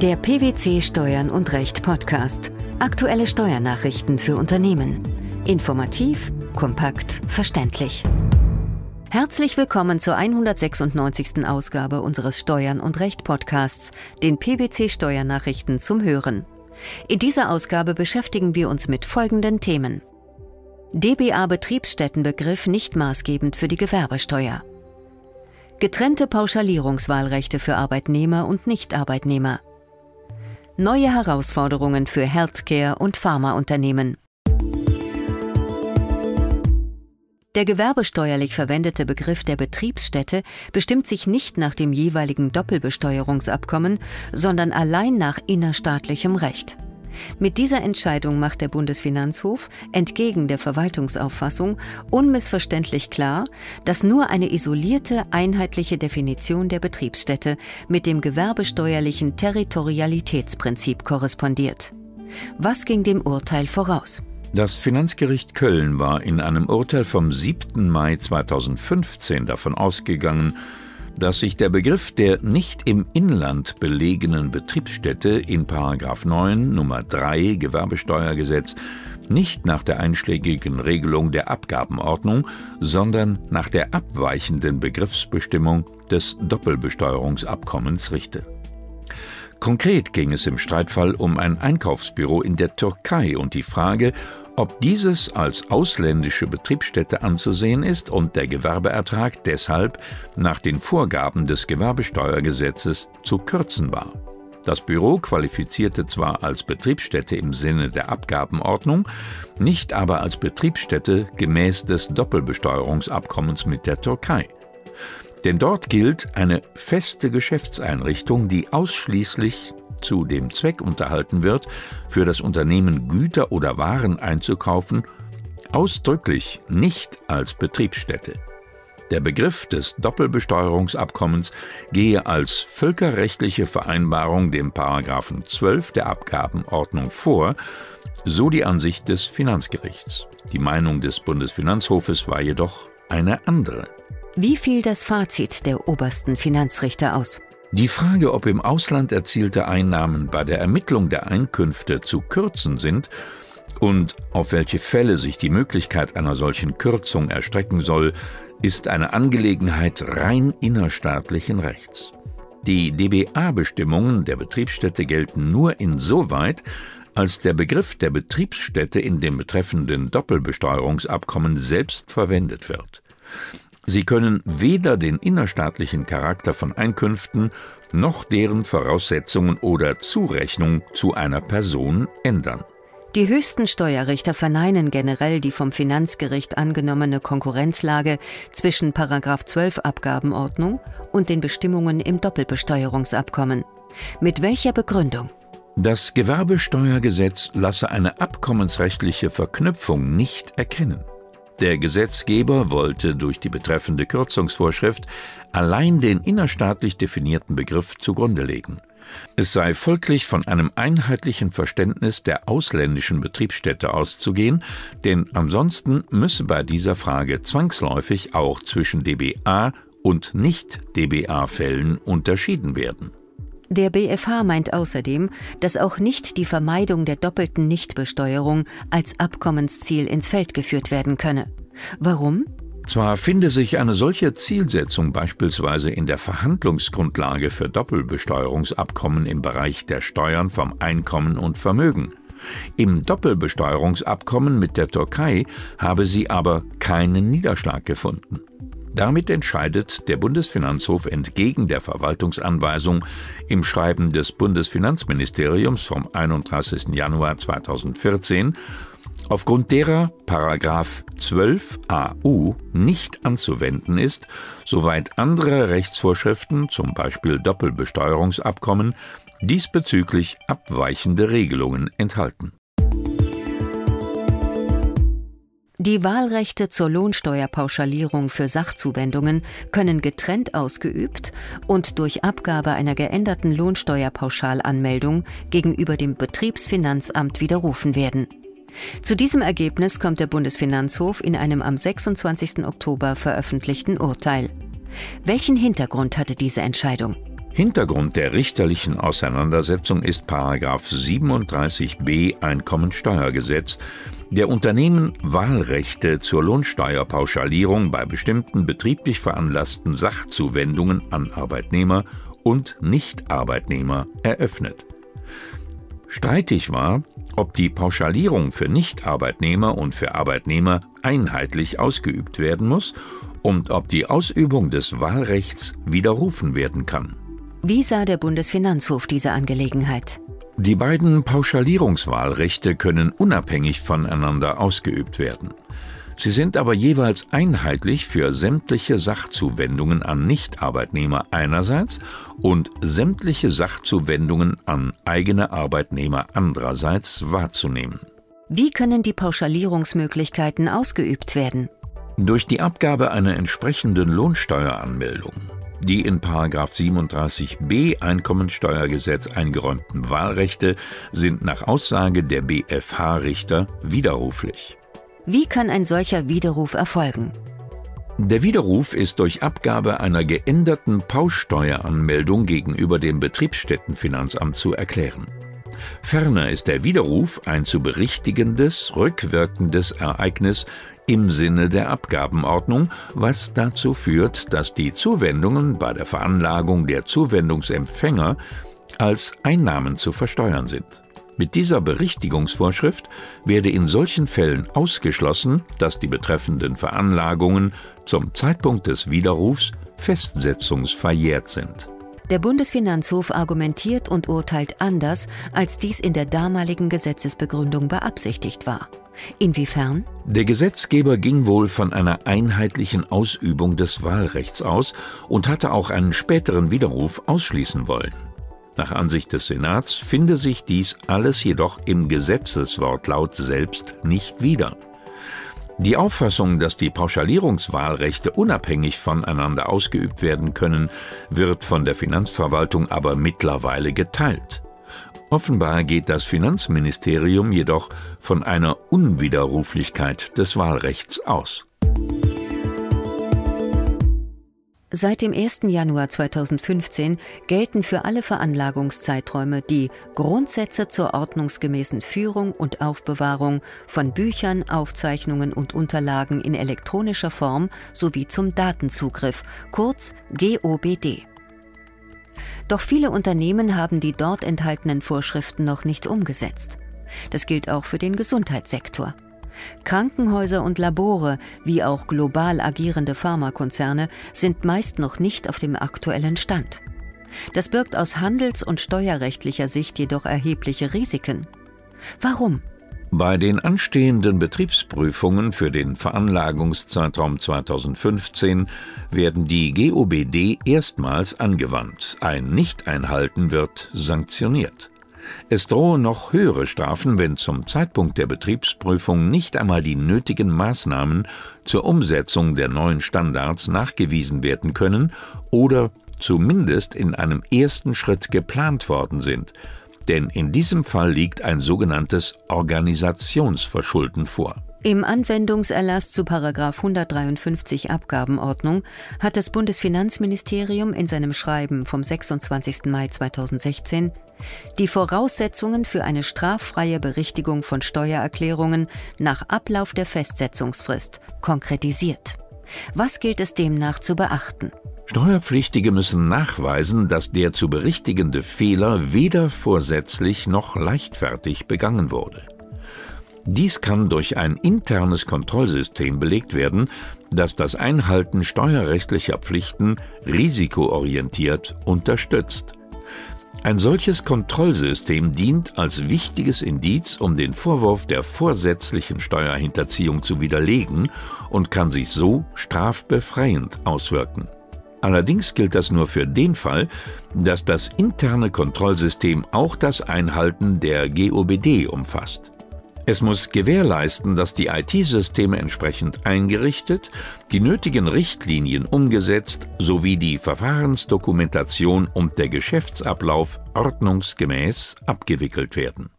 Der PwC Steuern und Recht Podcast. Aktuelle Steuernachrichten für Unternehmen. Informativ, kompakt, verständlich. Herzlich willkommen zur 196. Ausgabe unseres Steuern und Recht Podcasts, den PwC Steuernachrichten zum Hören. In dieser Ausgabe beschäftigen wir uns mit folgenden Themen. DBA Betriebsstättenbegriff nicht maßgebend für die Gewerbesteuer. Getrennte Pauschalierungswahlrechte für Arbeitnehmer und Nichtarbeitnehmer. Neue Herausforderungen für Healthcare und Pharmaunternehmen. Der gewerbesteuerlich verwendete Begriff der Betriebsstätte bestimmt sich nicht nach dem jeweiligen Doppelbesteuerungsabkommen, sondern allein nach innerstaatlichem Recht. Mit dieser Entscheidung macht der Bundesfinanzhof, entgegen der Verwaltungsauffassung, unmissverständlich klar, dass nur eine isolierte, einheitliche Definition der Betriebsstätte mit dem gewerbesteuerlichen Territorialitätsprinzip korrespondiert. Was ging dem Urteil voraus? Das Finanzgericht Köln war in einem Urteil vom 7. Mai 2015 davon ausgegangen, dass sich der Begriff der nicht im Inland belegenen Betriebsstätte in 9 Nummer 3 Gewerbesteuergesetz nicht nach der einschlägigen Regelung der Abgabenordnung, sondern nach der abweichenden Begriffsbestimmung des Doppelbesteuerungsabkommens richte. Konkret ging es im Streitfall um ein Einkaufsbüro in der Türkei und die Frage, ob dieses als ausländische Betriebsstätte anzusehen ist und der Gewerbeertrag deshalb nach den Vorgaben des Gewerbesteuergesetzes zu kürzen war. Das Büro qualifizierte zwar als Betriebsstätte im Sinne der Abgabenordnung, nicht aber als Betriebsstätte gemäß des Doppelbesteuerungsabkommens mit der Türkei. Denn dort gilt eine feste Geschäftseinrichtung, die ausschließlich zu dem Zweck unterhalten wird, für das Unternehmen Güter oder Waren einzukaufen, ausdrücklich nicht als Betriebsstätte. Der Begriff des Doppelbesteuerungsabkommens gehe als völkerrechtliche Vereinbarung dem Paragraphen 12 der Abgabenordnung vor, so die Ansicht des Finanzgerichts. Die Meinung des Bundesfinanzhofes war jedoch eine andere. Wie fiel das Fazit der obersten Finanzrichter aus? Die Frage, ob im Ausland erzielte Einnahmen bei der Ermittlung der Einkünfte zu kürzen sind und auf welche Fälle sich die Möglichkeit einer solchen Kürzung erstrecken soll, ist eine Angelegenheit rein innerstaatlichen Rechts. Die DBA-Bestimmungen der Betriebsstätte gelten nur insoweit, als der Begriff der Betriebsstätte in dem betreffenden Doppelbesteuerungsabkommen selbst verwendet wird. Sie können weder den innerstaatlichen Charakter von Einkünften noch deren Voraussetzungen oder Zurechnung zu einer Person ändern. Die höchsten Steuerrichter verneinen generell die vom Finanzgericht angenommene Konkurrenzlage zwischen 12 Abgabenordnung und den Bestimmungen im Doppelbesteuerungsabkommen. Mit welcher Begründung? Das Gewerbesteuergesetz lasse eine abkommensrechtliche Verknüpfung nicht erkennen. Der Gesetzgeber wollte durch die betreffende Kürzungsvorschrift allein den innerstaatlich definierten Begriff zugrunde legen. Es sei folglich von einem einheitlichen Verständnis der ausländischen Betriebsstätte auszugehen, denn ansonsten müsse bei dieser Frage zwangsläufig auch zwischen DBA und Nicht-DBA-Fällen unterschieden werden. Der BfH meint außerdem, dass auch nicht die Vermeidung der doppelten Nichtbesteuerung als Abkommensziel ins Feld geführt werden könne. Warum? Zwar finde sich eine solche Zielsetzung beispielsweise in der Verhandlungsgrundlage für Doppelbesteuerungsabkommen im Bereich der Steuern vom Einkommen und Vermögen. Im Doppelbesteuerungsabkommen mit der Türkei habe sie aber keinen Niederschlag gefunden. Damit entscheidet der Bundesfinanzhof entgegen der Verwaltungsanweisung im Schreiben des Bundesfinanzministeriums vom 31. Januar 2014, aufgrund derer Paragraph 12 AU nicht anzuwenden ist, soweit andere Rechtsvorschriften, zum Beispiel Doppelbesteuerungsabkommen, diesbezüglich abweichende Regelungen enthalten. Die Wahlrechte zur Lohnsteuerpauschalierung für Sachzuwendungen können getrennt ausgeübt und durch Abgabe einer geänderten Lohnsteuerpauschalanmeldung gegenüber dem Betriebsfinanzamt widerrufen werden. Zu diesem Ergebnis kommt der Bundesfinanzhof in einem am 26. Oktober veröffentlichten Urteil. Welchen Hintergrund hatte diese Entscheidung? Hintergrund der richterlichen Auseinandersetzung ist 37b Einkommensteuergesetz, der Unternehmen Wahlrechte zur Lohnsteuerpauschalierung bei bestimmten betrieblich veranlassten Sachzuwendungen an Arbeitnehmer und Nichtarbeitnehmer eröffnet. Streitig war, ob die Pauschalierung für Nichtarbeitnehmer und für Arbeitnehmer einheitlich ausgeübt werden muss und ob die Ausübung des Wahlrechts widerrufen werden kann. Wie sah der Bundesfinanzhof diese Angelegenheit? Die beiden Pauschalierungswahlrechte können unabhängig voneinander ausgeübt werden. Sie sind aber jeweils einheitlich für sämtliche Sachzuwendungen an Nichtarbeitnehmer einerseits und sämtliche Sachzuwendungen an eigene Arbeitnehmer andererseits wahrzunehmen. Wie können die Pauschalierungsmöglichkeiten ausgeübt werden? Durch die Abgabe einer entsprechenden Lohnsteueranmeldung die in 37b Einkommensteuergesetz eingeräumten Wahlrechte sind nach Aussage der BfH-Richter widerruflich. Wie kann ein solcher Widerruf erfolgen? Der Widerruf ist durch Abgabe einer geänderten Pauschsteueranmeldung gegenüber dem Betriebsstättenfinanzamt zu erklären. Ferner ist der Widerruf ein zu berichtigendes, rückwirkendes Ereignis im Sinne der Abgabenordnung, was dazu führt, dass die Zuwendungen bei der Veranlagung der Zuwendungsempfänger als Einnahmen zu versteuern sind. Mit dieser Berichtigungsvorschrift werde in solchen Fällen ausgeschlossen, dass die betreffenden Veranlagungen zum Zeitpunkt des Widerrufs festsetzungsverjährt sind. Der Bundesfinanzhof argumentiert und urteilt anders, als dies in der damaligen Gesetzesbegründung beabsichtigt war. Inwiefern? Der Gesetzgeber ging wohl von einer einheitlichen Ausübung des Wahlrechts aus und hatte auch einen späteren Widerruf ausschließen wollen. Nach Ansicht des Senats finde sich dies alles jedoch im Gesetzeswortlaut selbst nicht wieder. Die Auffassung, dass die Pauschalierungswahlrechte unabhängig voneinander ausgeübt werden können, wird von der Finanzverwaltung aber mittlerweile geteilt. Offenbar geht das Finanzministerium jedoch von einer Unwiderruflichkeit des Wahlrechts aus. Seit dem 1. Januar 2015 gelten für alle Veranlagungszeiträume die Grundsätze zur ordnungsgemäßen Führung und Aufbewahrung von Büchern, Aufzeichnungen und Unterlagen in elektronischer Form sowie zum Datenzugriff, kurz GOBD. Doch viele Unternehmen haben die dort enthaltenen Vorschriften noch nicht umgesetzt. Das gilt auch für den Gesundheitssektor. Krankenhäuser und Labore, wie auch global agierende Pharmakonzerne, sind meist noch nicht auf dem aktuellen Stand. Das birgt aus handels- und steuerrechtlicher Sicht jedoch erhebliche Risiken. Warum? Bei den anstehenden Betriebsprüfungen für den Veranlagungszeitraum 2015 werden die GOBD erstmals angewandt. Ein Nichteinhalten wird sanktioniert. Es drohen noch höhere Strafen, wenn zum Zeitpunkt der Betriebsprüfung nicht einmal die nötigen Maßnahmen zur Umsetzung der neuen Standards nachgewiesen werden können oder zumindest in einem ersten Schritt geplant worden sind denn in diesem Fall liegt ein sogenanntes Organisationsverschulden vor. Im Anwendungserlass zu 153 Abgabenordnung hat das Bundesfinanzministerium in seinem Schreiben vom 26. Mai 2016 die Voraussetzungen für eine straffreie Berichtigung von Steuererklärungen nach Ablauf der Festsetzungsfrist konkretisiert. Was gilt es demnach zu beachten? Steuerpflichtige müssen nachweisen, dass der zu berichtigende Fehler weder vorsätzlich noch leichtfertig begangen wurde. Dies kann durch ein internes Kontrollsystem belegt werden, das das Einhalten steuerrechtlicher Pflichten risikoorientiert unterstützt. Ein solches Kontrollsystem dient als wichtiges Indiz, um den Vorwurf der vorsätzlichen Steuerhinterziehung zu widerlegen und kann sich so strafbefreiend auswirken. Allerdings gilt das nur für den Fall, dass das interne Kontrollsystem auch das Einhalten der GOBD umfasst. Es muss gewährleisten, dass die IT-Systeme entsprechend eingerichtet, die nötigen Richtlinien umgesetzt sowie die Verfahrensdokumentation und der Geschäftsablauf ordnungsgemäß abgewickelt werden.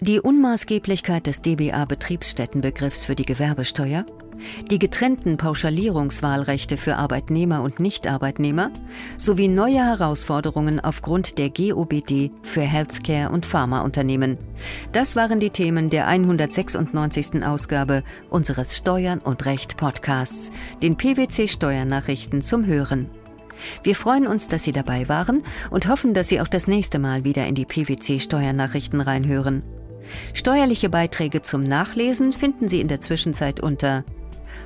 Die Unmaßgeblichkeit des DBA-Betriebsstättenbegriffs für die Gewerbesteuer die getrennten Pauschalierungswahlrechte für Arbeitnehmer und Nichtarbeitnehmer sowie neue Herausforderungen aufgrund der GOBD für Healthcare und Pharmaunternehmen. Das waren die Themen der 196. Ausgabe unseres Steuern und Recht Podcasts, den PwC Steuernachrichten zum Hören. Wir freuen uns, dass Sie dabei waren und hoffen, dass Sie auch das nächste Mal wieder in die PwC Steuernachrichten reinhören. Steuerliche Beiträge zum Nachlesen finden Sie in der Zwischenzeit unter